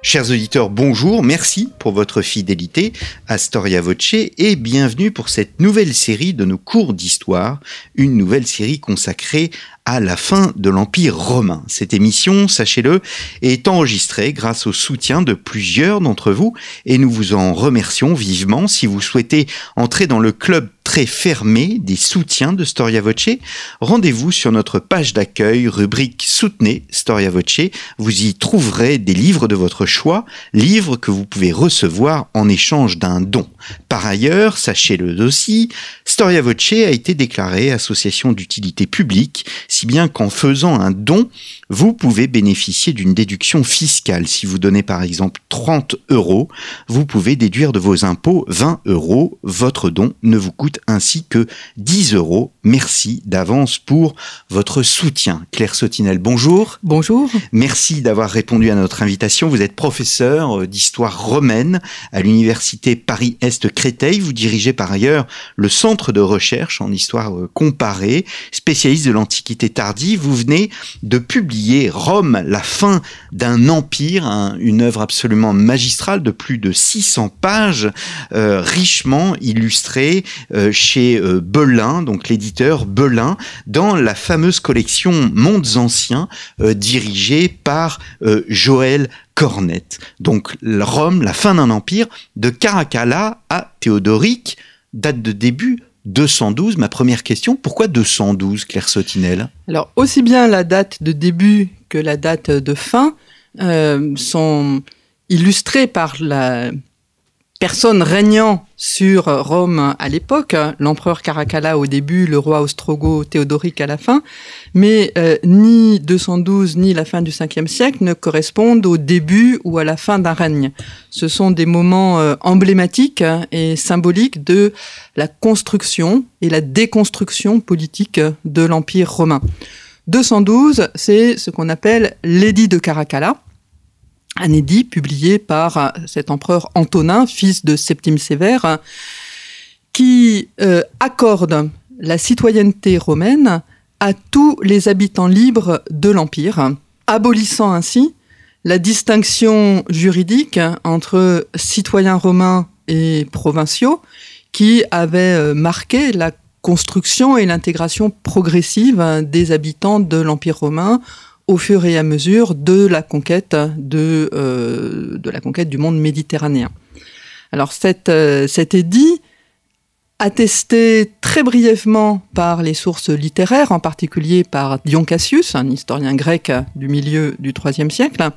Chers auditeurs, bonjour, merci pour votre fidélité à Storia Voce et bienvenue pour cette nouvelle série de nos cours d'histoire, une nouvelle série consacrée à la fin de l'Empire romain. Cette émission, sachez-le, est enregistrée grâce au soutien de plusieurs d'entre vous et nous vous en remercions vivement. Si vous souhaitez entrer dans le club très fermé des soutiens de Storia Voce, rendez-vous sur notre page d'accueil, rubrique Soutenez Storia Voce. Vous y trouverez des livres de votre choix, livres que vous pouvez recevoir en échange d'un don. Par ailleurs, sachez-le aussi, Storia Voce a été déclarée association d'utilité publique, si bien qu'en faisant un don, vous pouvez bénéficier d'une déduction fiscale. Si vous donnez par exemple 30 euros, vous pouvez déduire de vos impôts 20 euros. Votre don ne vous coûte ainsi que 10 euros. Merci d'avance pour votre soutien. Claire Sotinel, bonjour. Bonjour. Merci d'avoir répondu à notre invitation. Vous êtes professeur d'histoire romaine à l'université Paris-Est Créteil. Vous dirigez par ailleurs le centre de recherche en histoire comparée, spécialiste de l'Antiquité tardive. Vous venez de publier Rome, la fin d'un empire, une œuvre absolument magistrale de plus de 600 pages, euh, richement illustrée euh, chez euh, Belin, donc l'éditeur Belin, dans la fameuse collection Mondes anciens, dirigée par Joël Cornette. Donc Rome, la fin d'un empire, de Caracalla à Théodoric, date de début 212. Ma première question, pourquoi 212, Claire Sotinel Alors, aussi bien la date de début que la date de fin euh, sont illustrées par la personne régnant sur Rome à l'époque, l'empereur Caracalla au début, le roi ostrogo Théodoric à la fin, mais euh, ni 212 ni la fin du 5e siècle ne correspondent au début ou à la fin d'un règne. Ce sont des moments euh, emblématiques et symboliques de la construction et la déconstruction politique de l'Empire romain. 212, c'est ce qu'on appelle l'édit de Caracalla, un édit publié par cet empereur Antonin, fils de Septime Sévère, qui euh, accorde la citoyenneté romaine à tous les habitants libres de l'Empire, abolissant ainsi la distinction juridique entre citoyens romains et provinciaux qui avait euh, marqué la construction et l'intégration progressive des habitants de l'Empire romain au fur et à mesure de la conquête de, euh, de la conquête du monde méditerranéen. Alors cette, euh, cet édit, attesté très brièvement par les sources littéraires, en particulier par Dion Cassius, un historien grec du milieu du IIIe siècle,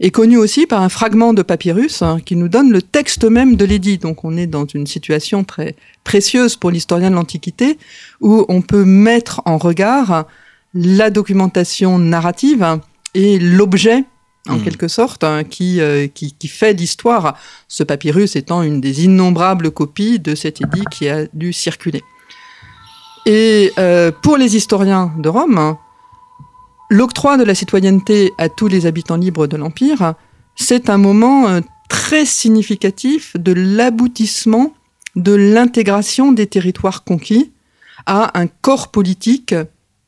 est connu aussi par un fragment de papyrus hein, qui nous donne le texte même de l'édit. Donc on est dans une situation très précieuse pour l'historien de l'Antiquité, où on peut mettre en regard la documentation narrative et l'objet en hmm. quelque sorte, hein, qui, euh, qui, qui, fait l'histoire, ce papyrus étant une des innombrables copies de cet édit qui a dû circuler. Et euh, pour les historiens de Rome, hein, l'octroi de la citoyenneté à tous les habitants libres de l'Empire, c'est un moment euh, très significatif de l'aboutissement de l'intégration des territoires conquis à un corps politique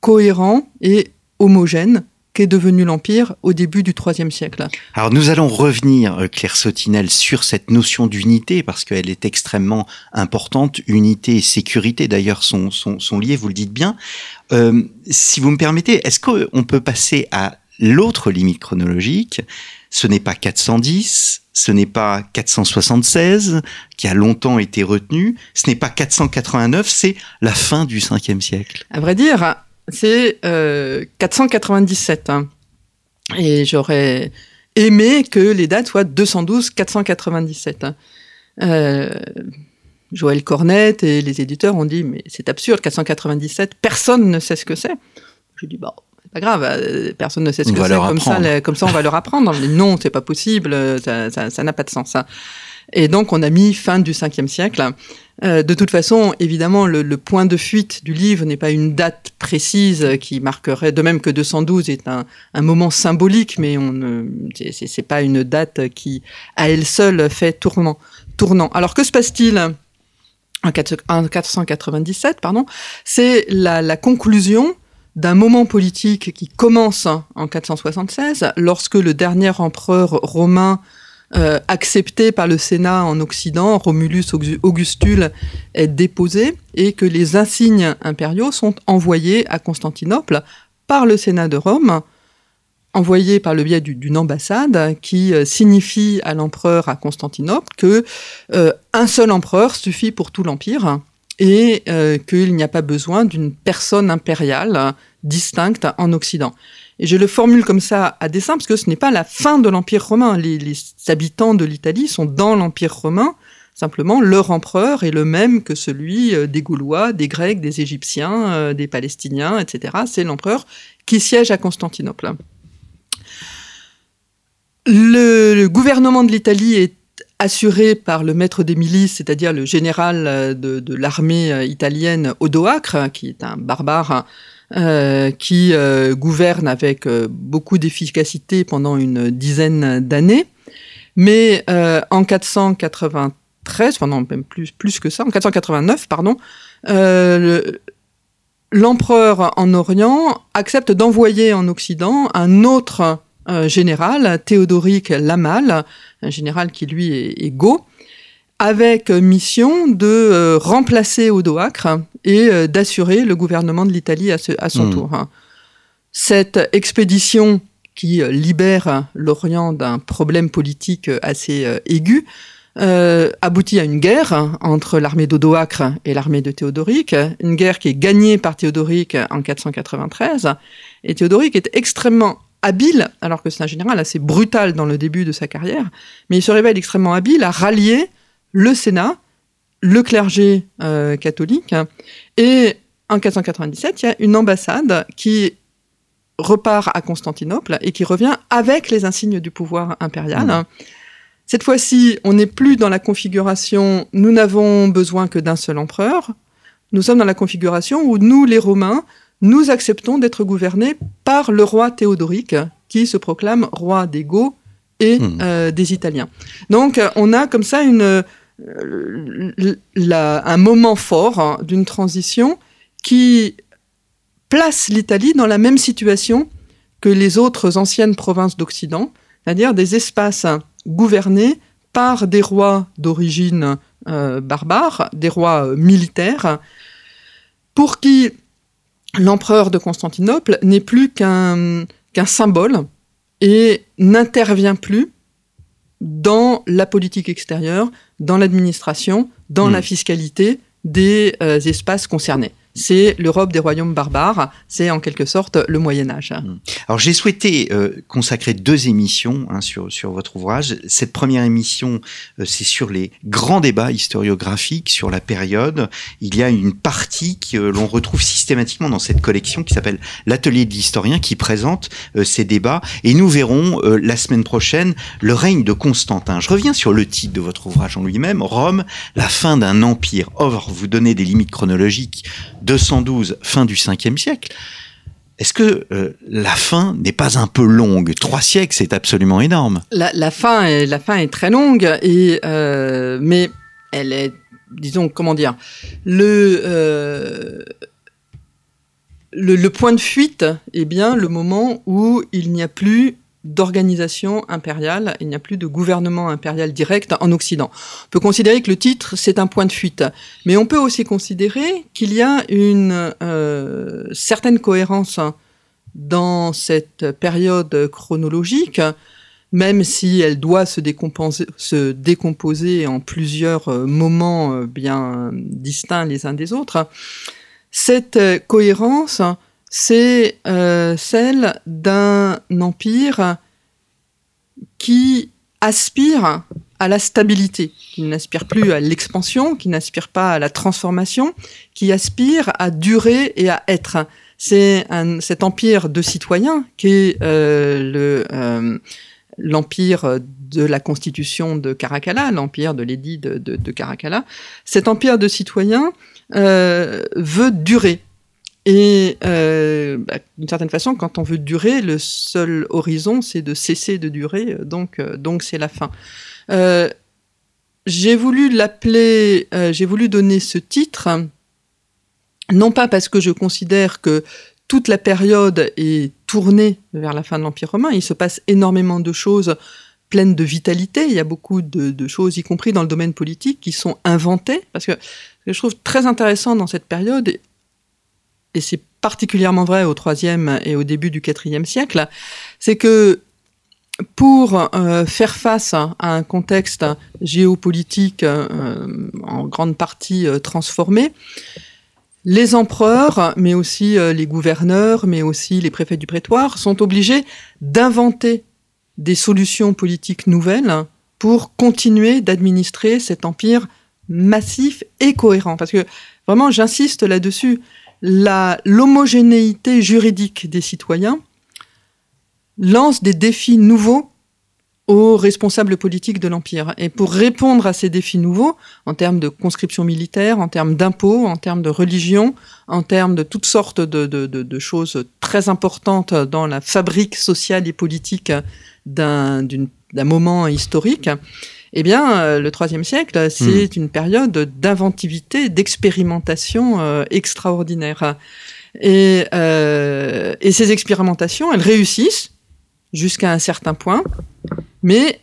cohérent et homogène qu'est devenu l'Empire au début du IIIe siècle. Alors nous allons revenir, euh, Claire Sotinel, sur cette notion d'unité, parce qu'elle est extrêmement importante. Unité et sécurité, d'ailleurs, sont, sont, sont, liées, vous le dites bien. Euh, si vous me permettez, est-ce qu'on peut passer à l'autre limite chronologique? Ce n'est pas 410, ce n'est pas 476, qui a longtemps été retenu, ce n'est pas 489, c'est la fin du 5e siècle. À vrai dire, c'est 497. Euh, hein. Et j'aurais aimé que les dates soient 212-497. Hein. Euh, Joël Cornette et les éditeurs ont dit mais c'est absurde 497 personne ne sait ce que c'est. Je dis bon c'est pas grave euh, personne ne sait ce que c'est comme ça comme ça on va leur apprendre. Mais non c'est pas possible ça n'a pas de sens. Hein. Et donc on a mis fin du 5e siècle Euh, de toute façon, évidemment, le, point de fuite du livre n'est pas une date précise qui marquerait, de même que 212 est un, moment symbolique, mais on ne, c'est pas une date qui, à elle seule, fait tournant. tournant. Alors, que se passe-t-il en 497, pardon? C'est la, la conclusion d'un moment politique qui commence en 476, lorsque le dernier empereur romain euh, accepté par le Sénat en Occident, Romulus Augustule, est déposé et que les insignes impériaux sont envoyés à Constantinople par le Sénat de Rome, envoyés par le biais d'une ambassade qui euh, signifie à l'empereur à Constantinople que euh, un seul empereur suffit pour tout l'empire et euh, qu'il n'y a pas besoin d'une personne impériale distincte en Occident. Et je le formule comme ça à dessein parce que ce n'est pas la fin de l'Empire romain. Les, habitants de l'Italie sont dans l'Empire romain. Simplement, leur empereur est le même que celui euh, des Gaulois, des Grecs, des Égyptiens, euh, des Palestiniens, etc. C'est l'empereur qui siège à Constantinople. Le, gouvernement de l'Italie est assuré par le maître des milices, c'est-à-dire le général euh, de l'armée italienne Odoacre, qui est un barbare euh, qui euh, gouverne avec euh, beaucoup d'efficacité pendant une dizaine d'années. Mais en 493, enfin non, même plus, plus que ça, en 489, pardon, l'empereur en Orient accepte d'envoyer en Occident un autre général, Théodoric Lamal, un général qui lui est, est avec mission de euh, remplacer Odoacre et euh, d'assurer le gouvernement de l'Italie à, à, son mmh. tour. Hein. Cette expédition qui euh, libère l'Orient d'un problème politique assez euh, aigu euh, aboutit à une guerre entre l'armée d'Odoacre et l'armée de Théodoric, une guerre qui est gagnée par Théodoric en 493. Et Théodoric est extrêmement habile, alors que c'est un général assez brutal dans le début de sa carrière, mais il se révèle extrêmement habile à rallier le Sénat, le clergé euh, catholique, et en 497, il y a une ambassade qui repart à Constantinople et qui revient avec les insignes du pouvoir impérial. Mmh. Cette fois-ci, on n'est plus dans la configuration nous n'avons besoin que d'un seul empereur. Nous sommes dans la configuration où nous, les Romains, nous acceptons d'être gouvernés par le roi Théodoric, qui se proclame roi des Goths et mmh. euh, des Italiens. Donc, on a comme ça une, la, un moment fort hein, d'une transition qui place l'Italie dans la même situation que les autres anciennes provinces d'Occident, c'est-à-dire des espaces gouvernés par des rois d'origine euh, barbare, des rois euh, militaires, pour qui l'empereur de Constantinople n'est plus qu'un symbole et n'intervient plus dans la politique extérieure, dans l'administration, dans mmh. la fiscalité des euh, espaces concernés c'est l'Europe des royaumes barbares, c'est en quelque sorte le Moyen Âge. Hmm. Alors j'ai souhaité euh, consacrer deux émissions hein, sur, sur votre ouvrage. Cette première émission, euh, c'est sur les grands débats historiographiques sur la période. Il y a une partie que l'on retrouve systématiquement dans cette collection qui s'appelle l'Atelier de l'historien qui présente euh, ces débats. Et nous verrons la semaine prochaine le règne de Constantin. Je reviens sur le titre de votre ouvrage en lui-même, Rome, la fin d'un empire. Or, vous donnez des limites chronologiques 212, fin du 5e siècle. Est-ce que euh, la fin n'est pas un peu longue? Trois siècles, c'est absolument énorme. La, fin est, la fin est très longue, et, euh, mais elle est, disons, comment dire, le, euh, le, le, point de fuite est bien le moment où il n'y a plus d'organisation impériale, il n'y a plus de gouvernement impérial direct en Occident. On peut considérer que le titre, c'est un point de fuite, mais on peut aussi considérer qu'il y a une euh, certaine cohérence dans cette période chronologique, même si elle doit se décomposer, se décomposer en plusieurs euh, moments euh, bien distincts les uns des autres. Cette cohérence, c'est euh, celle d'un empire qui aspire à la stabilité, qui n'aspire plus à l'expansion, qui n'aspire pas à la transformation, qui aspire à durer et à être. C'est cet empire de citoyens qui est euh, euh, l'empire de la constitution de Caracalla, l'empire de l'édit de, Caracalla, cet empire de citoyens veut durer. Et bah, d'une certaine façon, quand on veut durer, le seul horizon, c'est de cesser de durer, donc donc c'est la fin. j'ai voulu l'appeler, j'ai voulu donner ce titre non pas parce que je considère que toute la période est tournée vers la fin de l'Empire romain, il se passe énormément de choses pleines de vitalité, il y a beaucoup de, choses, y compris dans le domaine politique, qui sont inventées, parce que que je trouve très intéressant dans cette période, et c'est particulièrement vrai au IIIe et au début du IVe siècle, c'est que pour euh, faire face à un contexte géopolitique euh, en grande partie euh, transformé, les empereurs, mais aussi les gouverneurs, mais aussi les préfets du prétoire, sont obligés d'inventer des solutions politiques nouvelles pour continuer d'administrer cet empire massif et cohérent. Parce que vraiment, j'insiste là-dessus, l'homogénéité juridique des citoyens lance des défis nouveaux aux responsables politiques de l'Empire. Et pour répondre à ces défis nouveaux, en termes de conscription militaire, en termes d'impôts, en termes de religion, en termes de toutes sortes de, de, choses très importantes dans la fabrique sociale et politique d'un moment historique, eh bien, euh, le IIIe siècle, c'est hmm. une période d'inventivité, d'expérimentation euh, extraordinaire. Et, euh, et ces expérimentations, elles réussissent jusqu'à un certain point, mais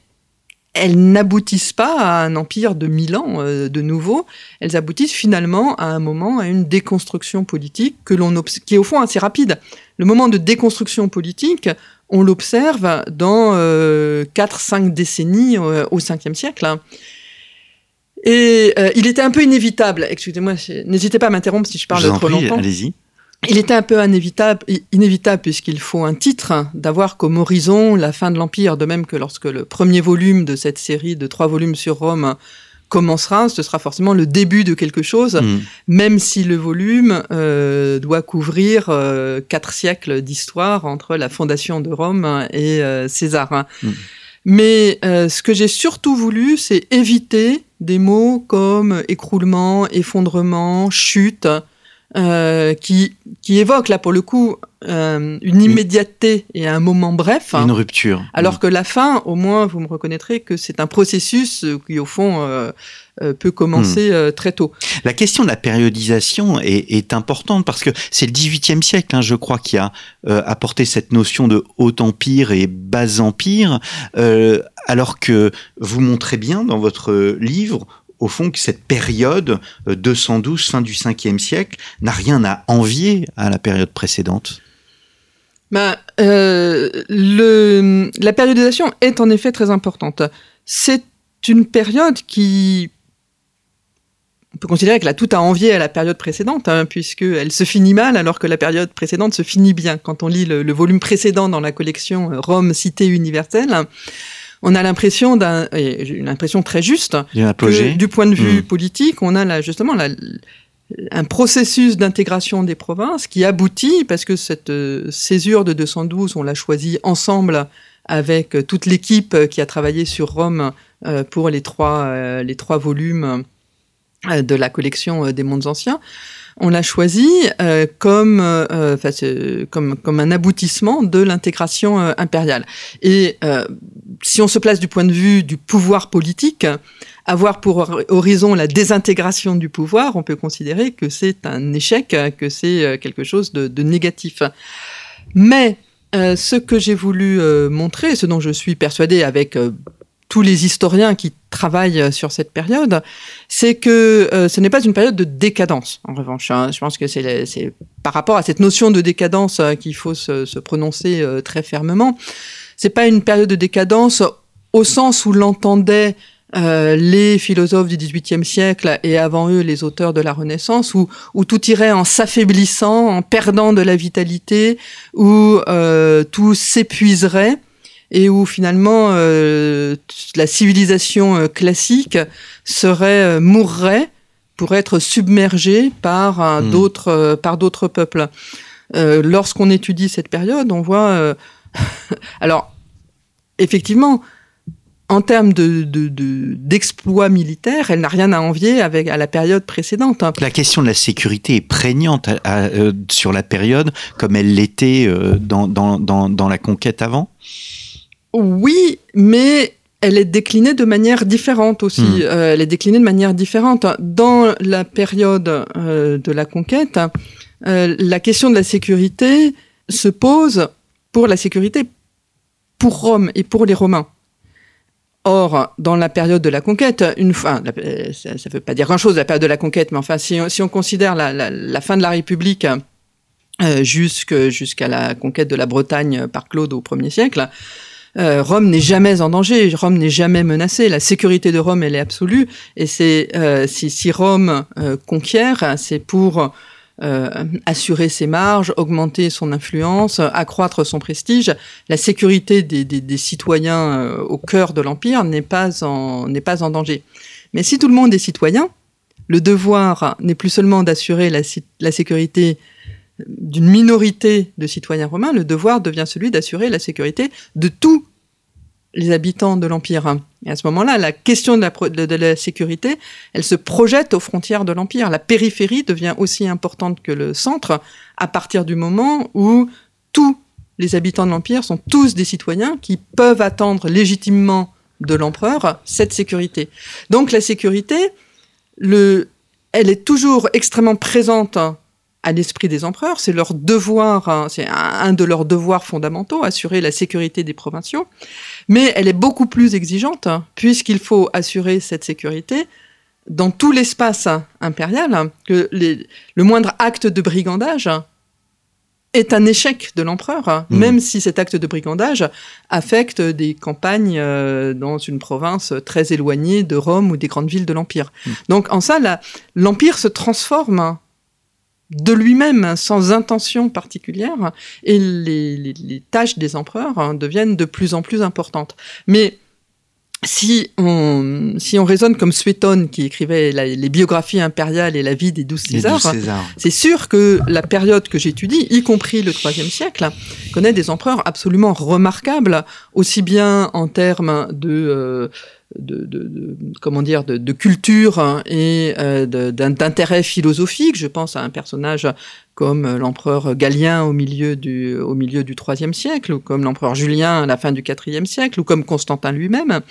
elles n'aboutissent pas à un empire de mille ans euh, de nouveau, elles aboutissent finalement à un moment, à une déconstruction politique que l'on qui est au fond assez rapide. Le moment de déconstruction politique, on l'observe dans euh, 4-5 décennies euh, au 5e siècle. Hein. Et euh, il était un peu inévitable, excusez-moi, n'hésitez pas à m'interrompre si je parle trop longtemps. Allez-y. Il était un peu inévitable, inévitable puisqu'il faut un titre, d'avoir comme horizon la fin de l'Empire, de même que lorsque le premier volume de cette série de trois volumes sur Rome commencera, ce sera forcément le début de quelque chose, mm. même si le volume euh, doit couvrir euh, quatre siècles d'histoire entre la fondation de Rome et euh, César. Hein. Mm. Mais ce que j'ai surtout voulu, c'est éviter des mots comme écroulement, effondrement, chute, euh, qui, qui évoque là pour le coup euh, une immédiateté et un moment bref. Une rupture. Alors que la fin, au moins, vous me reconnaîtrez que c'est un processus qui, au fond, euh, euh peut commencer hmm. très tôt. La question de la périodisation est, est importante parce que c'est le XVIIIe siècle, hein, je crois, qui a apporté cette notion de haut empire et bas empire, alors que vous montrez bien dans votre livre au fond que cette période 212, euh, fin du 5e siècle, n'a rien à envier à la période précédente ben, euh, La périodisation est en effet très importante. C'est une période qui... On peut considérer qu'elle a tout à envier à la période précédente, hein, puisqu'elle se finit mal alors que la période précédente se finit bien. Quand on lit le, le volume précédent dans la collection Rome, Cité universelle, on a l'impression d'un, une impression très juste, que du point de vue hmm. politique, on a là justement un processus d'intégration des provinces qui aboutit, parce que cette euh, césure de 212, on l'a choisie ensemble avec toute l'équipe qui a travaillé sur Rome euh, pour les trois, euh, les trois volumes de la collection des mondes anciens on l'a choisi euh, comme, euh, comme, comme un aboutissement de l'intégration euh, impériale. Et si on se place du point de vue du pouvoir politique, avoir pour horizon la désintégration du pouvoir, on peut considérer que c'est un échec, que c'est quelque chose de, de négatif. Mais ce que j'ai voulu montrer, ce dont je suis persuadé avec tous les historiens qui travaillent euh, sur cette période, c'est que euh, ce n'est pas une période de décadence, en revanche. Hein. Je pense que c'est par rapport à cette notion de décadence euh, qu'il faut se, prononcer très fermement. C'est pas une période de décadence au sens où l'entendaient les philosophes du XVIIIe siècle et avant eux les auteurs de la Renaissance, où tout irait en s'affaiblissant, en perdant de la vitalité, où tout s'épuiserait et où finalement euh, la civilisation euh, classique serait euh, mourrait pour être submergée par hmm. d'autres par d'autres peuples. Lorsqu'on étudie cette période, on voit alors effectivement, en termes de, d'exploits militaires, elle n'a rien à envier avec à la période précédente. La question de la sécurité est prégnante euh, sur la période, comme elle l'était euh, dans, dans, dans, la conquête avant? Oui, mais elle est déclinée de manière différente aussi. Hmm. Euh, elle est déclinée de manière différente. Dans la période de la conquête, la question de la sécurité se pose pour la sécurité pour Rome et pour les Romains. Or, dans la période de la conquête, une fois, ça ne veut pas dire grand-chose la période de la conquête, mais enfin, si on, considère la, fin de la République euh, jusqu'à la conquête de la Bretagne par Claude au 1er siècle, euh, Rome n'est jamais en danger, Rome n'est jamais menacée, la sécurité de Rome elle est absolue, et c'est euh, si, si, Rome conquiert, c'est pour euh, assurer ses marges, augmenter son influence, accroître son prestige. La sécurité des, citoyens euh, au cœur de l'Empire n'est pas, en, pas en danger. Mais si tout le monde est citoyen, le devoir n'est plus seulement d'assurer la, la sécurité d'une minorité de citoyens romains, le devoir devient celui d'assurer la sécurité de tous les habitants de l'Empire. Et à ce moment-là, la question de la, sécurité, elle se projette aux frontières de l'Empire. La périphérie devient aussi importante que le centre à partir du moment où tous les habitants de l'Empire sont tous des citoyens qui peuvent attendre légitimement de l'empereur cette sécurité. Donc la sécurité, le, elle est toujours extrêmement présente à l'esprit des empereurs, c'est leur devoir, hein, c'est un de leurs devoirs fondamentaux, assurer la sécurité des provinciaux, mais elle est beaucoup plus exigeante, hein, puisqu'il faut assurer cette sécurité dans tout l'espace impérial, que le moindre acte de brigandage est un échec de l'empereur, mmh. même si cet acte de brigandage affecte des campagnes euh, dans une province très éloignée de Rome ou des grandes villes de l'Empire. Mmh. Donc en ça, l'Empire se transforme de lui-même, sans intention particulière, et les, tâches des empereurs hein, deviennent de plus en plus importantes. Mais si on, si on raisonne comme Suétone qui écrivait les biographies impériales et la vie des douze Césars, c'est sûr que la période que j'étudie, y compris le IIIe siècle, connaît des empereurs absolument remarquables, aussi bien en termes de... Euh, de, de, comment dire de, de culture hein, et euh, d'intérêt philosophique. Je pense à un personnage comme l'empereur Galien au milieu du au milieu du IIIe siècle, ou comme l'empereur Julien à la fin du IVe siècle, ou comme Constantin lui-même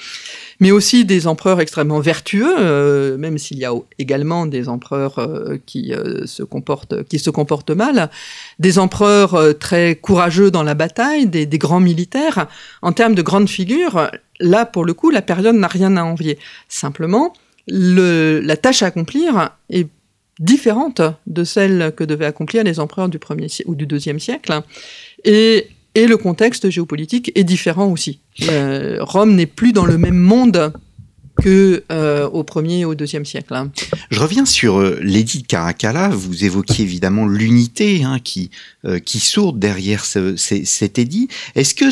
mais aussi des empereurs extrêmement vertueux, euh, même s'il y a également des empereurs euh, qui, euh, se comportent, qui se comportent mal, des empereurs très courageux dans la bataille, des, grands militaires. En termes de grandes figures, là, pour le coup, la période n'a rien à envier. Simplement, le, la tâche à accomplir est différente de celle que devaient accomplir les empereurs du premier ou du deuxième siècle. Et et le contexte géopolitique est différent aussi. Euh, Rome n'est plus dans le même monde que euh, au premier et au deuxième siècle. Hein. Je reviens sur euh, l'édit de Caracalla. Vous évoquiez évidemment l'unité hein, qui qui sourde derrière cet édit. Est-ce que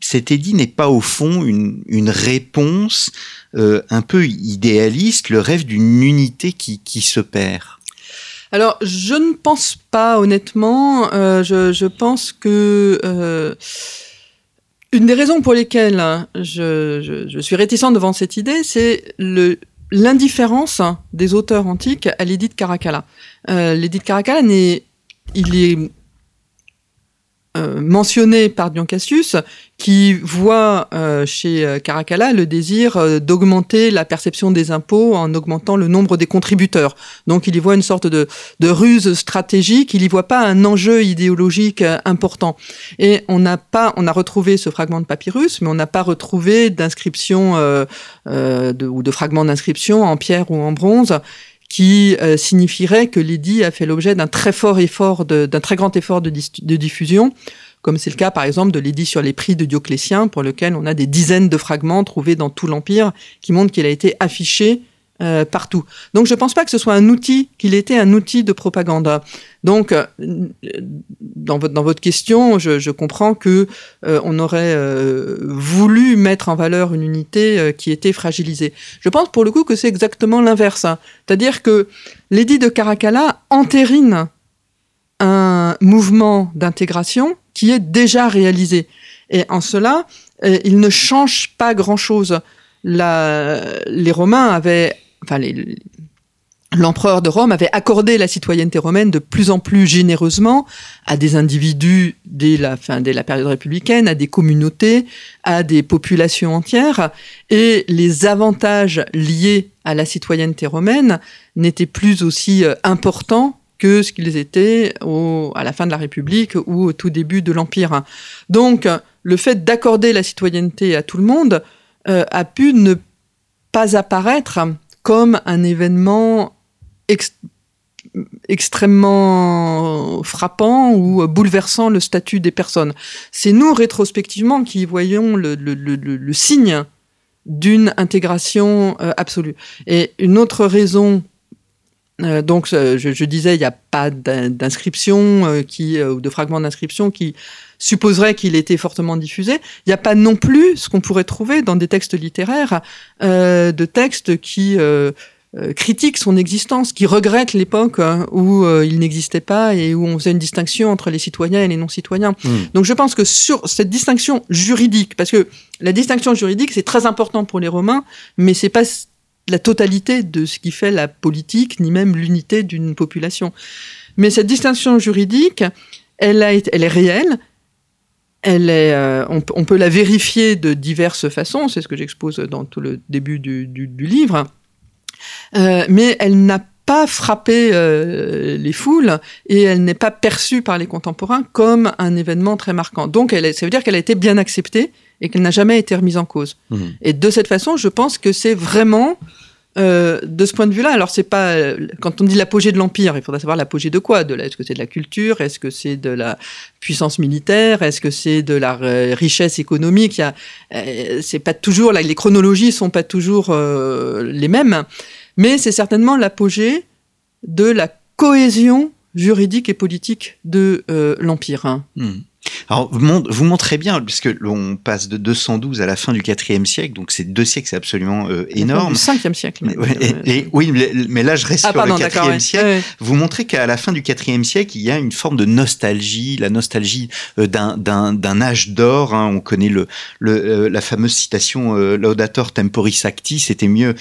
cet édit n'est pas au fond une, une réponse un peu idéaliste, le rêve d'une unité qui, qui se perd? Alors, je ne pense pas, honnêtement. Euh, je, pense que euh, une des raisons pour lesquelles je, suis réticente devant cette idée, c'est l'indifférence des auteurs antiques à l'édit de Caracalla. Euh, l'édit de Caracalla, il est euh, mentionné par Dion Cassius, qui voit euh, chez euh, Caracalla le désir d'augmenter la perception des impôts en augmentant le nombre des contributeurs. Donc il y voit une sorte de, ruse stratégique, il y voit pas un enjeu idéologique important. Et on n'a pas, on a retrouvé ce fragment de papyrus, mais on n'a pas retrouvé d'inscription ou de fragment d'inscription en pierre ou en bronze qui euh, signifierait que l'édit a fait l'objet d'un très fort effort, d'un très grand effort de, de diffusion, comme c'est le cas par exemple de l'édit sur les prix de Dioclétien, pour lequel on a des dizaines de fragments trouvés dans tout l'Empire qui montrent qu'il a été affiché euh, partout. Donc je ne pense pas que ce soit un outil, qu'il était un outil de propagande. Donc euh, dans, votre, dans votre question, je, comprends que euh, on aurait voulu mettre en valeur une unité qui était fragilisée. Je pense pour le coup que c'est exactement l'inverse. C'est-à-dire que l'édit de Caracalla entérine un mouvement d'intégration qui est déjà réalisé. Et en cela, il ne change pas grand-chose. Les Romains avaient, enfin l'empereur de Rome avait accordé la citoyenneté romaine de plus en plus généreusement à des individus dès la fin dès la période républicaine, à des communautés, à des populations entières, et les avantages liés à la citoyenneté romaine n'étaient plus aussi euh, importants que ce qu'ils étaient à la fin de la République ou au tout début de l'Empire. Donc, le fait d'accorder la citoyenneté à tout le monde euh, a pu ne pas apparaître comme un événement extrêmement frappant ou bouleversant le statut des personnes. C'est nous, rétrospectivement, qui voyons le, signe d'une intégration euh, absolue. Et une autre raison, euh, donc je, je, disais, il n'y a pas d'inscription euh, qui ou de fragment d'inscription qui supposerait qu'il était fortement diffusé. Il n'y a pas non plus ce qu'on pourrait trouver dans des textes littéraires, de textes qui euh, critique son existence, qui regrette l'époque hein, où euh, il n'existait pas et où on faisait une distinction entre les citoyens et les non-citoyens. Hmm. Donc je pense que sur cette distinction juridique, parce que la distinction juridique c'est très important pour les Romains, mais c'est pas la totalité de ce qui fait la politique, ni même l'unité d'une population. Mais cette distinction juridique, elle, est réelle, elle est, euh, on, peut la vérifier de diverses façons, c'est ce que j'expose dans tout le début du, livre. Euh, mais elle n'a pas frappé euh, les foules et elle n'est pas perçue par les contemporains comme un événement très marquant. Donc, elle ça veut dire qu'elle a été bien acceptée et qu'elle n'a jamais été remise en cause. Mmh. Et de cette façon, je pense que c'est vraiment euh, de ce point de vue-là, alors c'est pas quand on dit l'apogée de l'empire, il faudrait savoir l'apogée de quoi? De est-ce que c'est de la culture? Est-ce que c'est de la puissance militaire? Est-ce que c'est de la richesse économique? C'est pas toujours là, les chronologies sont pas toujours les mêmes mais c'est certainement l'apogée de la cohésion juridique et politique de euh, l'Empire. Hein. Alors, vous montrez bien, puisque l'on passe de 212 à la fin du IVe siècle, donc c'est deux siècles, c'est absolument euh, énorme. Du 5e siècle. et, oui, mais là, je reste ah, sur le IVe siècle. Vous montrez qu'à la fin du IVe siècle, il y a une forme de nostalgie, la nostalgie euh, d'un âge d'or. Hein. On connaît le, le euh, la fameuse citation euh, Laudator temporis acti, c'était mieux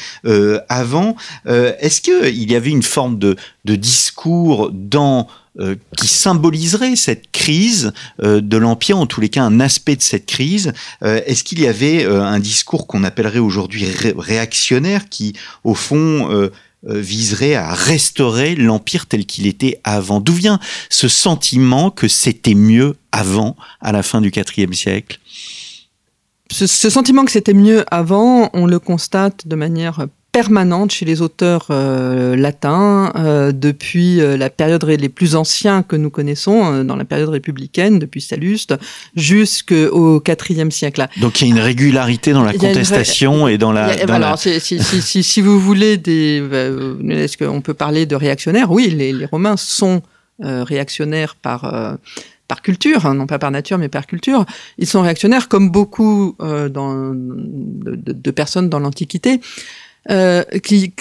avant. Est-ce qu'il y avait une forme de, de discours dans euh, qui symboliserait cette crise euh, de l'Empire, en tous les cas un aspect de cette crise. Euh, est-ce qu'il y avait un discours qu'on appellerait aujourd'hui réactionnaire qui, au fond, viserait à restaurer l'Empire tel qu'il était avant? D'où vient ce sentiment que c'était mieux avant, à la fin du IVe siècle? Ce, ce, sentiment que c'était mieux avant, on le constate de manière permanente chez les auteurs euh, latins euh, depuis euh, la période les plus anciens que nous connaissons, dans la période républicaine, depuis Salluste, jusqu'au IVe siècle. Donc il y a une régularité dans la contestation et dans la... alors, Si, si, si, si, vous voulez des... Est-ce qu'on peut parler de réactionnaires? Oui, les, les, Romains sont réactionnaires par par culture, hein, non pas par nature, mais par culture. Ils sont réactionnaires comme beaucoup dans, de, de, personnes dans l'Antiquité. Euh, qui,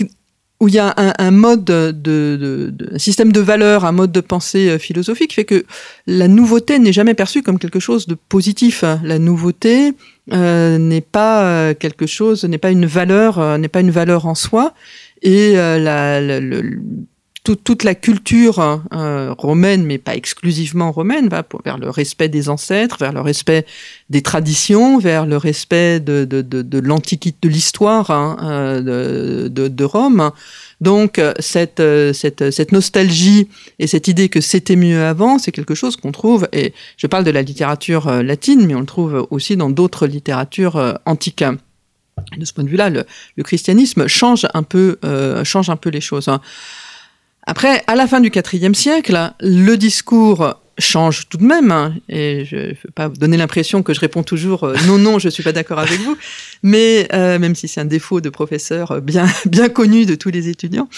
où il y a un, un mode de, de, de, un système de valeurs, un mode de pensée euh, philosophique fait que la nouveauté n'est jamais perçue comme quelque chose de positif. La nouveauté euh, n'est pas euh, quelque chose, n'est pas une valeur, n'est pas une valeur en soi. Et la, la, toute la culture euh, romaine, mais pas exclusivement romaine, va pour, vers le respect des ancêtres, vers le respect des traditions, vers le respect de, de, de, de l'antiquité, de l'histoire hein, euh, de, de, Rome. Donc cette, euh, cette, cette nostalgie et cette idée que c'était mieux avant, c'est quelque chose qu'on trouve, et je parle de la littérature latine, mais on le trouve aussi dans d'autres littératures antiques. De ce point de vue-là, le, le, christianisme change un peu, change un peu les choses. Après, à la fin du IVe siècle, le discours change tout de même, hein, et je ne veux pas vous donner l'impression que je réponds toujours euh, non, non, je suis pas d'accord avec vous, mais euh, même si c'est un défaut de professeur bien, bien connu de tous les étudiants.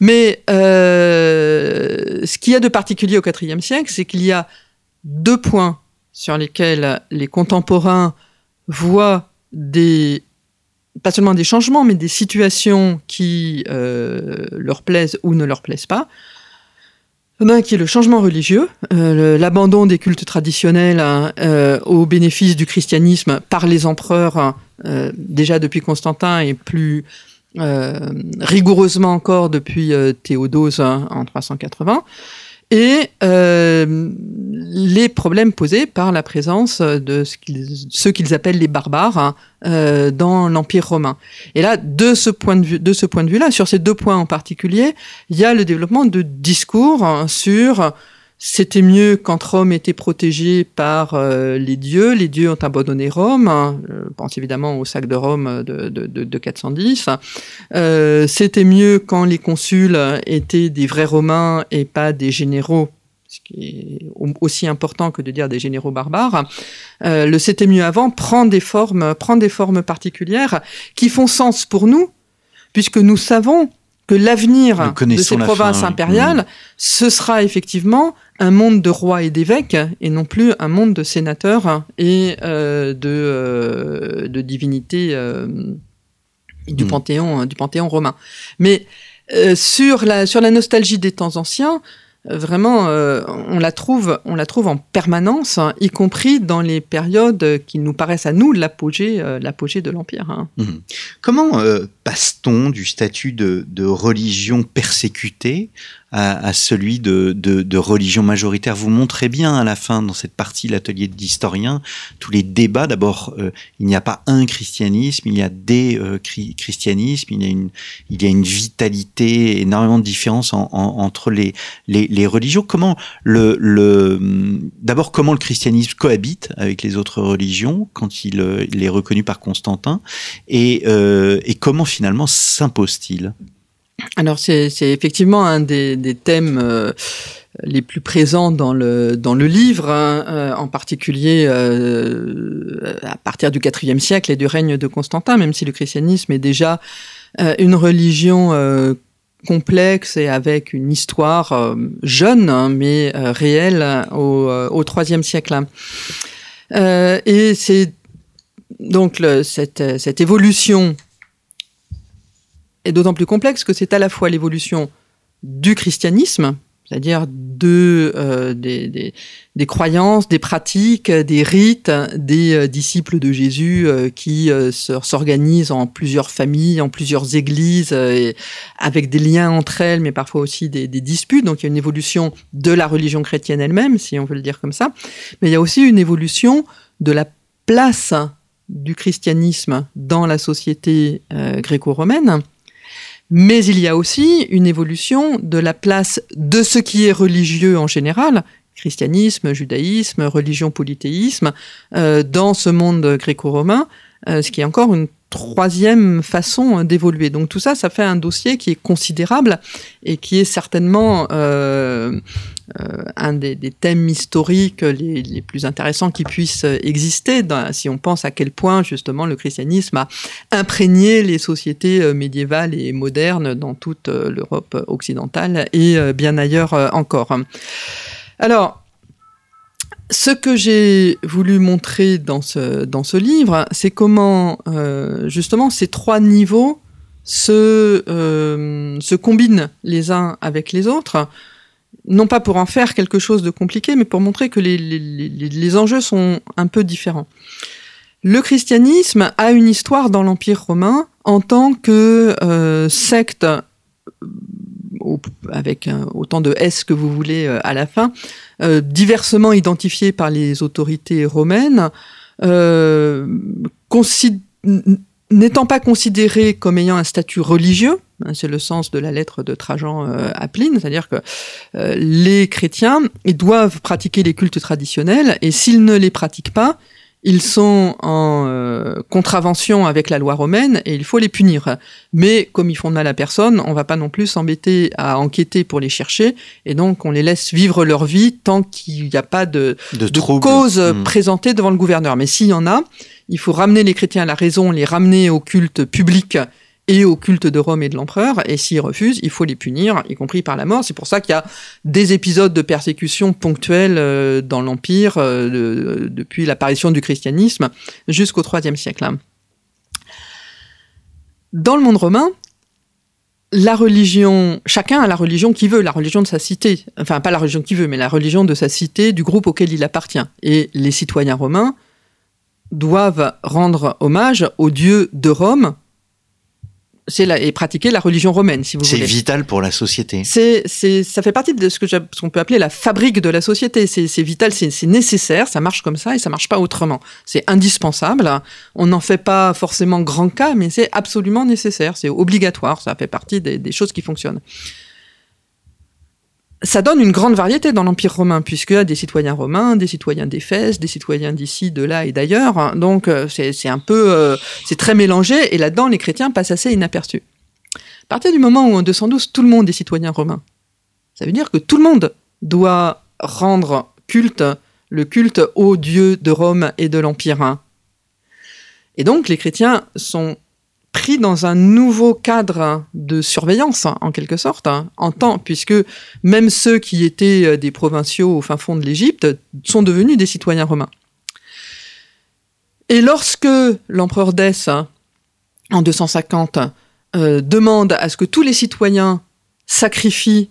Mais euh, ce qu'il y a de particulier au IVe siècle, c'est qu'il y a deux points sur lesquels les contemporains voient des pas seulement des changements, mais des situations qui euh, leur plaisent ou ne leur plaisent pas. A un qui est le changement religieux, euh, l'abandon des cultes traditionnels euh, au bénéfice du christianisme par les empereurs, euh, déjà depuis Constantin et plus rigoureusement encore depuis Théodose hein, en 380 et euh, les problèmes posés par la présence de ce qu'ils, ceux qu'ils appellent les barbares hein, euh, dans l'Empire romain. Et là, de ce point de vue, de ce point de vue-là, sur ces deux points en particulier, il y a le développement de discours sur c'était mieux quand Rome était protégée par euh, les dieux. Les dieux ont abandonné Rome. Hein. Je pense évidemment au sac de Rome de, de, de, 410. Euh, C'était mieux quand les consuls étaient des vrais Romains et pas des généraux ce qui est aussi important que de dire des généraux barbares. Euh, le c'était mieux avant prend des formes, prend des formes particulières qui font sens pour nous, puisque nous savons que l'avenir de ces provinces impériales, ce sera effectivement un monde de rois et d'évêques et non plus un monde de sénateurs et euh, de, euh, de divinités euh, du, mmh. panthéon, du panthéon romain. Mais sur, la, sur la nostalgie des temps anciens, vraiment, on la trouve, on la trouve en permanence, hein, y compris dans les périodes qui nous paraissent à nous l'apogée, l'apogée de l'empire. Hein. Mmh. Comment passe-t-on du statut de, de religion persécutée à, celui de, de, religion majoritaire. Vous montrez bien à la fin, dans cette partie, l'atelier d'historien, tous les débats. D'abord, euh, il n'y a pas un christianisme, il y a des euh, christianismes, il y a, une, il y a une vitalité, énormément de différences entre les, les, les, religions. Comment le, le d'abord comment le christianisme cohabite avec les autres religions quand il, il est reconnu par Constantin et, euh, et comment s'impose-t-il alors c'est effectivement un des, thèmes euh, les plus présents dans le, dans le livre, hein, euh, en particulier euh, à partir du IVe siècle et du règne de Constantin, même si le christianisme est déjà une religion complexe et avec une histoire jeune, hein, mais réelle au, au IIIe siècle. et c'est donc cette, cette évolution est d'autant plus complexe que c'est à la fois l'évolution du christianisme, c'est-à-dire de, euh, des, croyances, des pratiques, des rites des euh, disciples de Jésus euh, qui s'organisent en plusieurs familles, en plusieurs églises, avec des liens entre elles, mais parfois aussi des, des, disputes. Donc il y a une évolution de la religion chrétienne elle-même, si on veut le dire comme ça, mais il y a aussi une évolution de la place du christianisme dans la société gréco-romaine mais il y a aussi une évolution de la place de ce qui est religieux en général, christianisme, judaïsme, religion polythéisme, euh, dans ce monde gréco-romain, euh, ce qui est encore une troisième façon d'évoluer. Donc tout ça, ça fait un dossier qui est considérable et qui est certainement euh, euh, un des, thèmes historiques les, plus intéressants qui puissent exister, si on pense à quel point justement le christianisme a imprégné les sociétés euh, médiévales et modernes dans toute euh, l'Europe occidentale et bien ailleurs encore. Alors, ce que j'ai voulu montrer dans ce, livre, c'est comment justement ces trois niveaux se combinent les uns avec les autres non pas pour en faire quelque chose de compliqué, mais pour montrer que les, enjeux sont un peu différents. Le christianisme a une histoire dans l'Empire romain en tant que euh, secte, euh, avec autant de S que vous voulez euh, à la fin, diversement identifiée par les autorités romaines, n'étant pas considéré comme ayant un statut religieux, c'est le sens de la lettre de Trajan euh, à Pline, c'est-à-dire que euh, les chrétiens ils doivent pratiquer les cultes traditionnels et s'ils ne les pratiquent pas, ils sont en euh, contravention avec la loi romaine et il faut les punir. Mais comme ils font de mal à personne, on va pas non plus s'embêter à enquêter pour les chercher et donc on les laisse vivre leur vie tant qu'il n'y a pas de, de, cause hmm. présentée devant le gouverneur. Mais s'il y en a, il faut ramener les chrétiens à la raison, les ramener au culte public et au culte de Rome et de l'empereur, et s'ils refusent, il faut les punir, y compris par la mort. C'est pour ça qu'il y a des épisodes de persécution ponctuels euh, dans l'Empire euh, depuis l'apparition du christianisme jusqu'au IIIe siècle. Dans le monde romain, la religion, chacun a la religion qu'il veut, la religion de sa cité. Enfin, pas la religion qu'il veut, mais la religion de sa cité, du groupe auquel il appartient. Et les citoyens romains doivent rendre hommage au dieu de Rome c'est et pratiquer la religion romaine, si vous voulez. C'est vital pour la société. C'est, ça fait partie de ce que qu'on peut appeler la fabrique de la société. C'est, vital, c'est, nécessaire, ça marche comme ça et ça marche pas autrement. C'est indispensable. On n'en fait pas forcément grand cas, mais c'est absolument nécessaire, c'est obligatoire, ça fait partie des choses qui fonctionnent ça donne une grande variété dans l'Empire romain, puisqu'il y a des citoyens romains, des citoyens d'Éphèse, des citoyens d'ici, de là et d'ailleurs. Donc euh, c'est un peu, euh, c'est très mélangé, et là-dedans les chrétiens passent assez inaperçus. À partir du moment où en 212 tout le monde est citoyen romain, ça veut dire que tout le monde doit rendre culte, le culte au Dieu de Rome et de l'Empire. Et donc les chrétiens sont pris dans un nouveau cadre de surveillance, hein, en quelque sorte, hein, en temps, puisque même ceux qui étaient euh, des provinciaux au fin fond de l'Égypte sont devenus des citoyens romains. Et lorsque l'empereur Dès, hein, en 250, euh, demande à ce que tous les citoyens sacrifient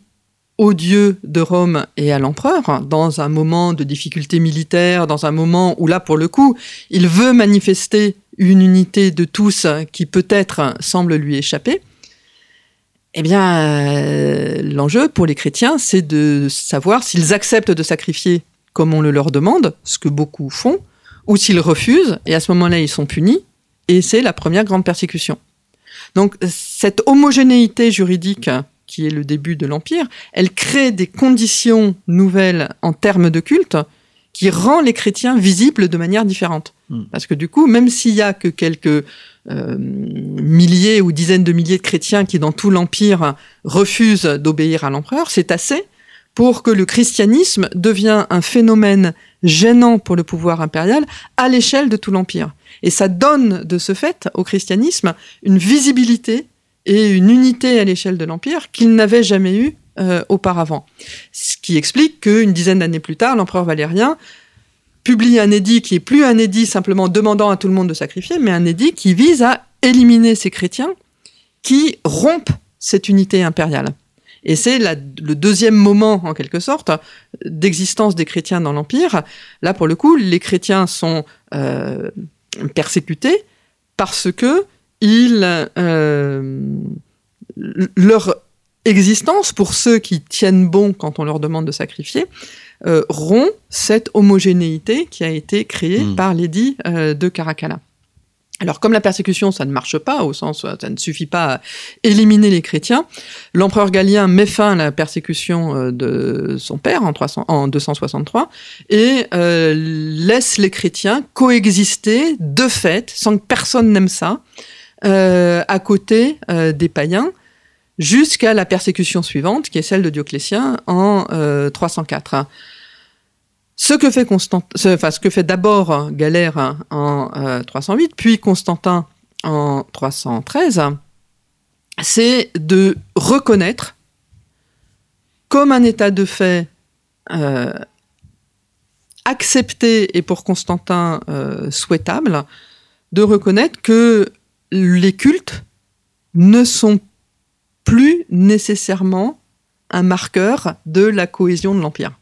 au dieu de Rome et à l'empereur, dans un moment de difficulté militaire, dans un moment où là, pour le coup, il veut manifester une unité de tous qui peut-être semble lui échapper, eh bien, euh, l'enjeu pour les chrétiens, c'est de savoir s'ils acceptent de sacrifier comme on le leur demande, ce que beaucoup font, ou s'ils refusent, et à ce moment-là, ils sont punis, et c'est la première grande persécution. Donc, cette homogénéité juridique qui est le début de l'Empire, elle crée des conditions nouvelles en termes de culte qui rend les chrétiens visibles de manière différente. Hmm. Parce que du coup, même s'il y a que quelques euh, milliers ou dizaines de milliers de chrétiens qui, dans tout l'Empire, refusent d'obéir à l'empereur, c'est assez pour que le christianisme devienne un phénomène gênant pour le pouvoir impérial à l'échelle de tout l'Empire. Et ça donne de ce fait au christianisme une visibilité et une unité à l'échelle de l'Empire qu'il n'avait jamais eu euh, auparavant. Ce qui explique qu'une dizaine d'années plus tard, l'empereur Valérien publie un édit qui est plus un édit simplement demandant à tout le monde de sacrifier, mais un édit qui vise à éliminer ces chrétiens qui rompent cette unité impériale. Et c'est le deuxième moment, en quelque sorte, d'existence des chrétiens dans l'Empire. Là, pour le coup, les chrétiens sont euh, persécutés parce que euh, leur existence, pour ceux qui tiennent bon quand on leur demande de sacrifier, euh, rompt cette homogénéité qui a été créée hmm. par l'édit euh, de Caracalla. Alors comme la persécution, ça ne marche pas, au sens ça ne suffit pas à éliminer les chrétiens, l'empereur Galien met fin à la persécution euh, de son père en, 300, en 263 et laisse les chrétiens coexister de fait, sans que personne n'aime ça, à côté des païens, jusqu'à la persécution suivante, qui est celle de Dioclétien en 304. Ce que fait, Constant... enfin, ce que fait d'abord Galère en 308, euh, puis Constantin en 313, c'est de reconnaître comme un état de fait euh, accepté et pour Constantin euh, souhaitable, de reconnaître que les cultes ne sont plus nécessairement un marqueur de la cohésion de l'Empire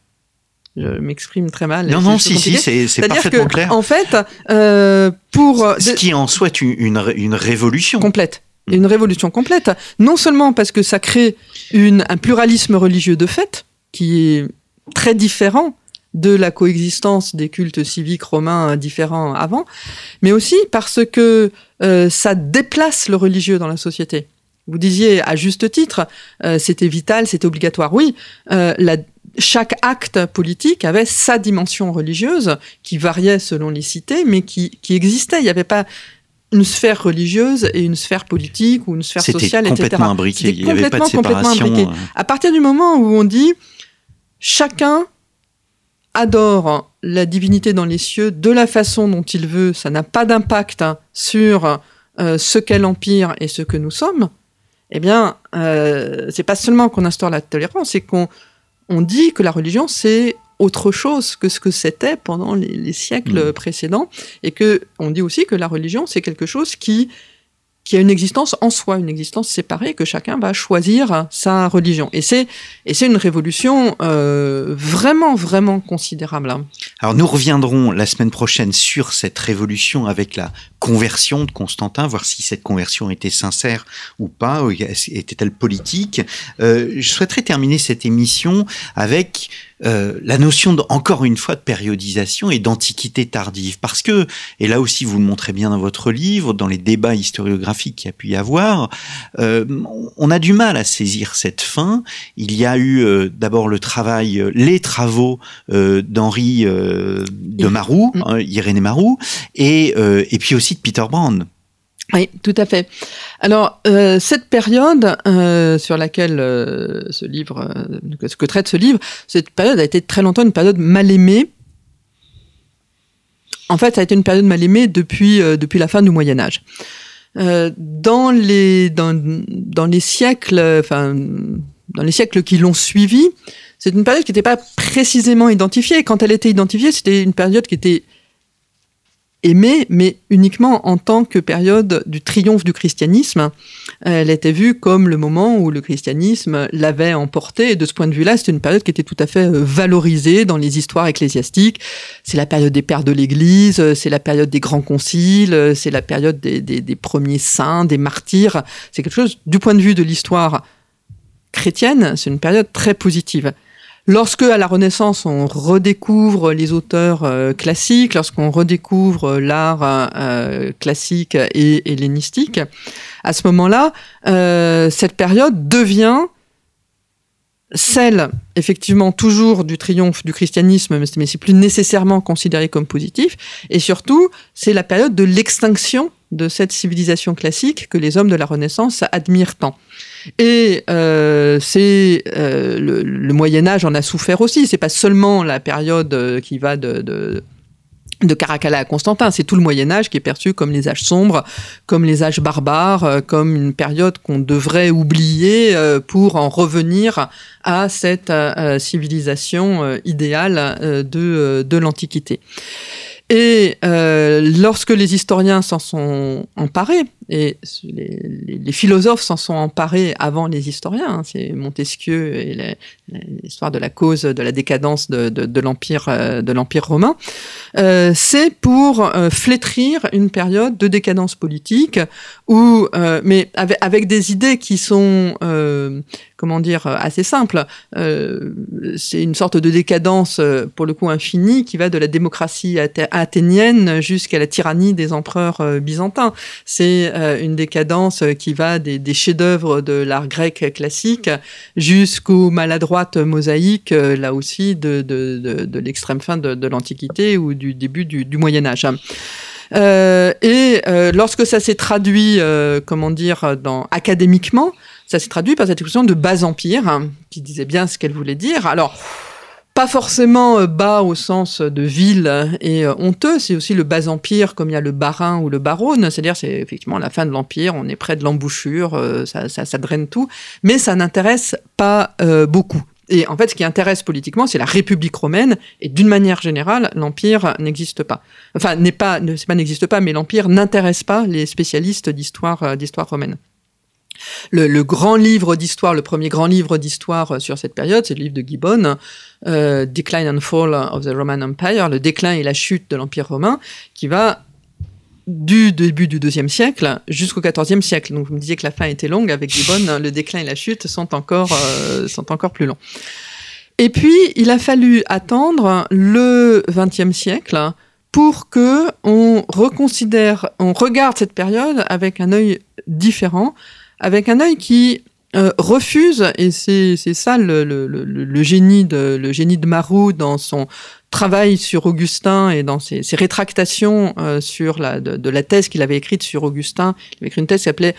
je m'exprime très mal. Non, non, si, si, c'est parfaitement que, clair. En fait, euh, pour... Ce qui en souhaite une, une, révolution. Complète. Mm. Une révolution complète. Non seulement parce que ça crée une, un pluralisme religieux de fait, qui est très différent de la coexistence des cultes civiques romains différents avant, mais aussi parce que euh, ça déplace le religieux dans la société. Vous disiez à juste titre, euh, c'était vital, c'était obligatoire. Oui, euh, la, chaque acte politique avait sa dimension religieuse qui variait selon les cités, mais qui, qui existait. Il n'y avait pas une sphère religieuse et une sphère politique ou une sphère sociale, etc. Complètement imbriqué. Il n'y avait pas de séparation. À partir du moment où on dit chacun adore la divinité dans les cieux de la façon dont il veut, ça n'a pas d'impact sur euh, ce qu'est l'empire et ce que nous sommes. Eh bien, euh, c'est pas seulement qu'on instaure la tolérance, c'est qu'on on dit que la religion, c'est autre chose que ce que c'était pendant les, siècles mmh. précédents, et que on dit aussi que la religion, c'est quelque chose qui qui a une existence en soi, une existence séparée, que chacun va choisir sa religion. Et c'est et c'est une révolution euh, vraiment vraiment considérable. Alors nous reviendrons la semaine prochaine sur cette révolution avec la conversion de Constantin, voir si cette conversion était sincère ou pas, était-elle politique. Euh, je souhaiterais terminer cette émission avec euh, la notion de, encore une fois de périodisation et d'antiquité tardive. Parce que et là aussi vous le montrez bien dans votre livre dans les débats historiographiques qu'il y a pu y avoir euh, on a du mal à saisir cette fin. Il y a eu euh, d'abord le travail les travaux d'Henri de Marou mm. hein, Irénée Marou et et puis aussi de Peter Brand oui, tout à fait. Alors, euh, cette période euh, sur laquelle euh, ce livre, ce que traite ce livre, cette période a été très longtemps une période mal aimée. En fait, ça a été une période mal aimée depuis, la fin du Moyen Âge. dans, les, siècles, dans les siècles qui l'ont suivi, c'est une période qui n'était pas précisément identifiée. Quand elle était identifiée, c'était une période qui était aimée, mais uniquement en tant que période du triomphe du christianisme. Elle était vue comme le moment où le christianisme l'avait emporté, et de ce point de vue-là, c'est une période qui était tout à fait euh, valorisée dans les histoires ecclésiastiques. C'est la période des pères de l'Église, c'est la période des grands conciles, c'est la période des premiers saints, des martyrs. C'est quelque chose, du point de vue de l'histoire chrétienne, c'est une période très positive. Lorsque, à la Renaissance, on redécouvre les auteurs euh, classiques, lorsqu'on redécouvre l'art euh, classique et hellénistique, à ce moment-là, euh, cette période devient celle, effectivement, toujours du triomphe du christianisme, mais c'est plus nécessairement considéré comme positif. Et surtout, c'est la période de l'extinction de cette civilisation classique que les hommes de la Renaissance admirent tant. Et euh, euh, le, Moyen Âge en a souffert aussi. C'est pas seulement la période euh, qui va de, Caracalla à Constantin, c'est tout le Moyen Âge qui est perçu comme les âges sombres, comme les âges barbares, comme une période qu'on devrait oublier pour en revenir à cette civilisation idéale de l'Antiquité. Et lorsque les historiens s'en sont emparés, et les, philosophes s'en sont emparés avant les historiens. Hein. C'est Montesquieu et l'histoire de la cause de la décadence de, l'empire euh, l'empire romain. Euh, c'est pour euh, flétrir une période de décadence politique où, mais avec, avec, des idées qui sont comment dire, assez simple. Euh, c'est une sorte de décadence, pour le coup, infinie, qui va de la démocratie athénienne jusqu'à la tyrannie des empereurs byzantins. C'est une décadence qui va des, chefs-d'œuvre de l'art grec classique jusqu'aux maladroites mosaïques, là aussi, de, l'extrême fin de, l'Antiquité ou du début du, Moyen Âge. et lorsque ça s'est traduit, comment dire, académiquement, ça s'est traduit par cette expression de bas empire, hein, qui disait bien ce qu'elle voulait dire. Alors, pas forcément euh, bas au sens de ville et euh, honteux, c'est aussi le bas empire comme il y a le barin ou le baronne, c'est-à-dire c'est effectivement la fin de l'empire, on est près de l'embouchure, euh, ça, ça, draine tout, mais ça n'intéresse pas beaucoup. Et en fait, ce qui intéresse politiquement, c'est la République romaine, et d'une manière générale, l'empire n'existe pas. Enfin, n'est pas, pas n'existe pas, mais l'empire n'intéresse pas les spécialistes d'histoire, d'histoire romaine. Le, grand livre d'histoire, le premier grand livre d'histoire euh, sur cette période, c'est le livre de Gibbon, euh, Decline and Fall of the Roman Empire, le déclin et la chute de l'Empire romain, qui va du début du deuxième siècle jusqu'au quatorzième siècle. Donc vous me disiez que la fin était longue, avec Gibbon, le déclin et la chute sont encore, euh, sont encore plus longs. Et puis, il a fallu attendre le XXe siècle pour que on reconsidère, on regarde cette période avec un œil différent, avec un œil qui euh, refuse, et c'est ça le, génie de, le Marou dans son travail sur Augustin et dans ses, rétractations euh, sur de, la thèse qu'il avait écrite sur Augustin. Il avait écrit une thèse qui s'appelait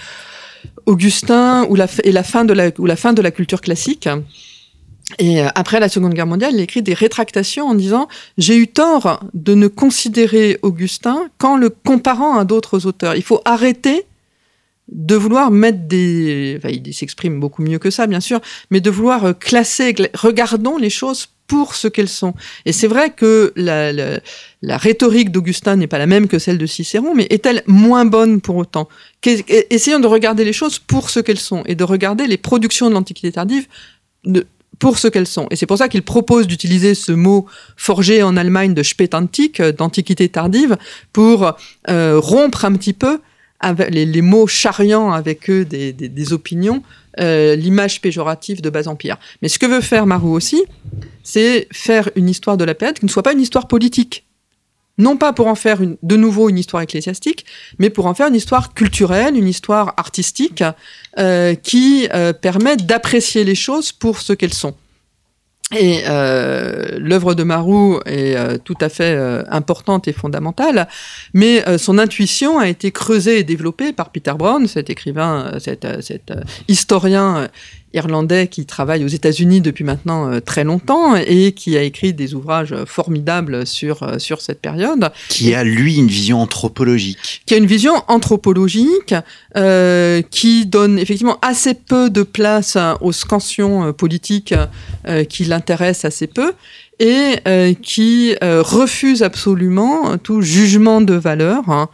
Augustin ou et la fin de la, ou la fin de la culture classique. Et euh, après la Seconde Guerre mondiale, il écrit des rétractations en disant j'ai eu tort de ne considérer Augustin qu'en le comparant à d'autres auteurs. Il faut arrêter de vouloir mettre des, enfin, il s'exprime beaucoup mieux que ça, bien sûr, mais de vouloir euh, classer, regardons les choses pour ce qu'elles sont. Et c'est vrai que la, la, la rhétorique d'Augustin n'est pas la même que celle de Cicéron, mais est-elle moins bonne pour autant? Essayons de regarder les choses pour ce qu'elles sont et de regarder les productions de l'Antiquité tardive pour ce qu'elles sont. Et c'est pour ça qu'il propose d'utiliser ce mot forgé en Allemagne de Spätantik, euh, d'Antiquité tardive, pour euh, rompre un petit peu avec les, mots charriant avec eux des, des, opinions, euh, l'image péjorative de bas-empire. Mais ce que veut faire Marou aussi, c'est faire une histoire de la période qui ne soit pas une histoire politique. Non pas pour en faire de nouveau une histoire ecclésiastique, mais pour en faire une histoire culturelle, une histoire artistique, euh, qui euh, permet d'apprécier les choses pour ce qu'elles sont. Et euh, l'œuvre de Marou est euh, tout à fait euh, importante et fondamentale, mais euh, son intuition a été creusée et développée par Peter Brown, cet écrivain, euh, cet, cet historien irlandais qui travaille aux États-Unis depuis maintenant euh, très longtemps et qui a écrit des ouvrages formidables sur, euh, sur cette période. Qui a, lui, une vision anthropologique. Qui a une vision anthropologique euh, qui donne effectivement assez peu de place aux scansions politiques qui l'intéressent assez peu et qui refuse absolument tout jugement de valeur hein,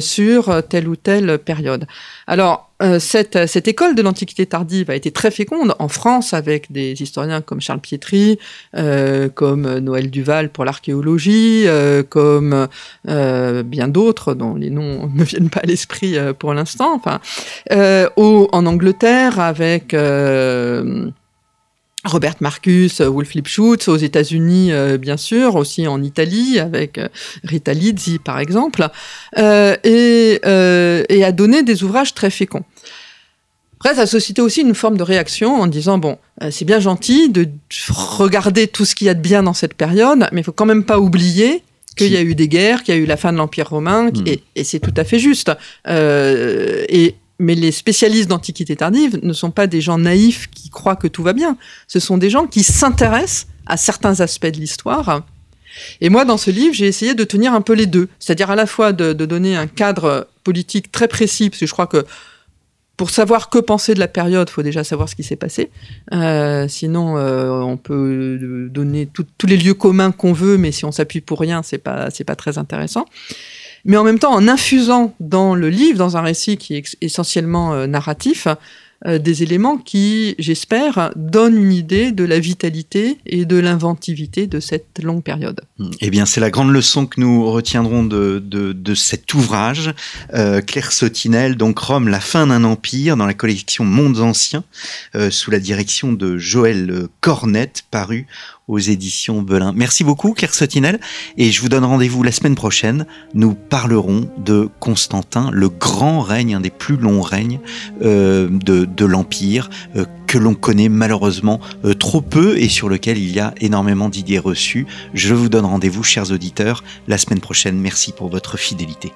sur telle ou telle période. Alors, euh, cette, cette école de l'Antiquité tardive a été très féconde en France avec des historiens comme Charles Pietri, euh, comme Noël Duval pour l'archéologie, euh, comme bien d'autres dont les noms ne viennent pas à l'esprit pour l'instant. Enfin, au, en Angleterre avec Robert Marcus, euh, Wolf Lipschutz, aux États-Unis, euh, bien sûr, aussi en Italie, avec euh, Rita Lizzi, par exemple, euh, et, et, a donné des ouvrages très féconds. Après, ça a suscité aussi une forme de réaction en disant, bon, c'est bien gentil de regarder tout ce qu'il y a de bien dans cette période, mais il faut quand même pas oublier qu'il y a eu des guerres, qu'il y a eu la fin de l'Empire romain, mmh. et, et c'est tout à fait juste. et mais les spécialistes d'Antiquité tardive ne sont pas des gens naïfs qui croient que tout va bien. Ce sont des gens qui s'intéressent à certains aspects de l'histoire. Et moi, dans ce livre, j'ai essayé de tenir un peu les deux. C'est-à-dire à la fois de, donner un cadre politique très précis, parce que je crois que pour savoir que penser de la période, il faut déjà savoir ce qui s'est passé. Euh, sinon, euh, on peut donner tous les lieux communs qu'on veut, mais si on s'appuie pour rien, c'est pas c'est pas très intéressant mais en même temps en infusant dans le livre, dans un récit qui est essentiellement euh, narratif, euh, des éléments qui, j'espère, donnent une idée de la vitalité et de l'inventivité de cette longue période. Eh bien, c'est la grande leçon que nous retiendrons de, cet ouvrage. Euh, Claire Sotinel, donc Rome, la fin d'un empire, dans la collection Mondes Anciens, sous la direction de Joël Cornette, paru aux éditions Belin. Merci beaucoup, Claire Sotinel, et je vous donne rendez-vous la semaine prochaine. Nous parlerons de Constantin, le grand règne, un des plus longs règnes euh, de, de l'Empire, euh, que l'on connaît malheureusement euh, trop peu et sur lequel il y a énormément d'idées reçues. Je vous donne rendez-vous, chers auditeurs, la semaine prochaine. Merci pour votre fidélité.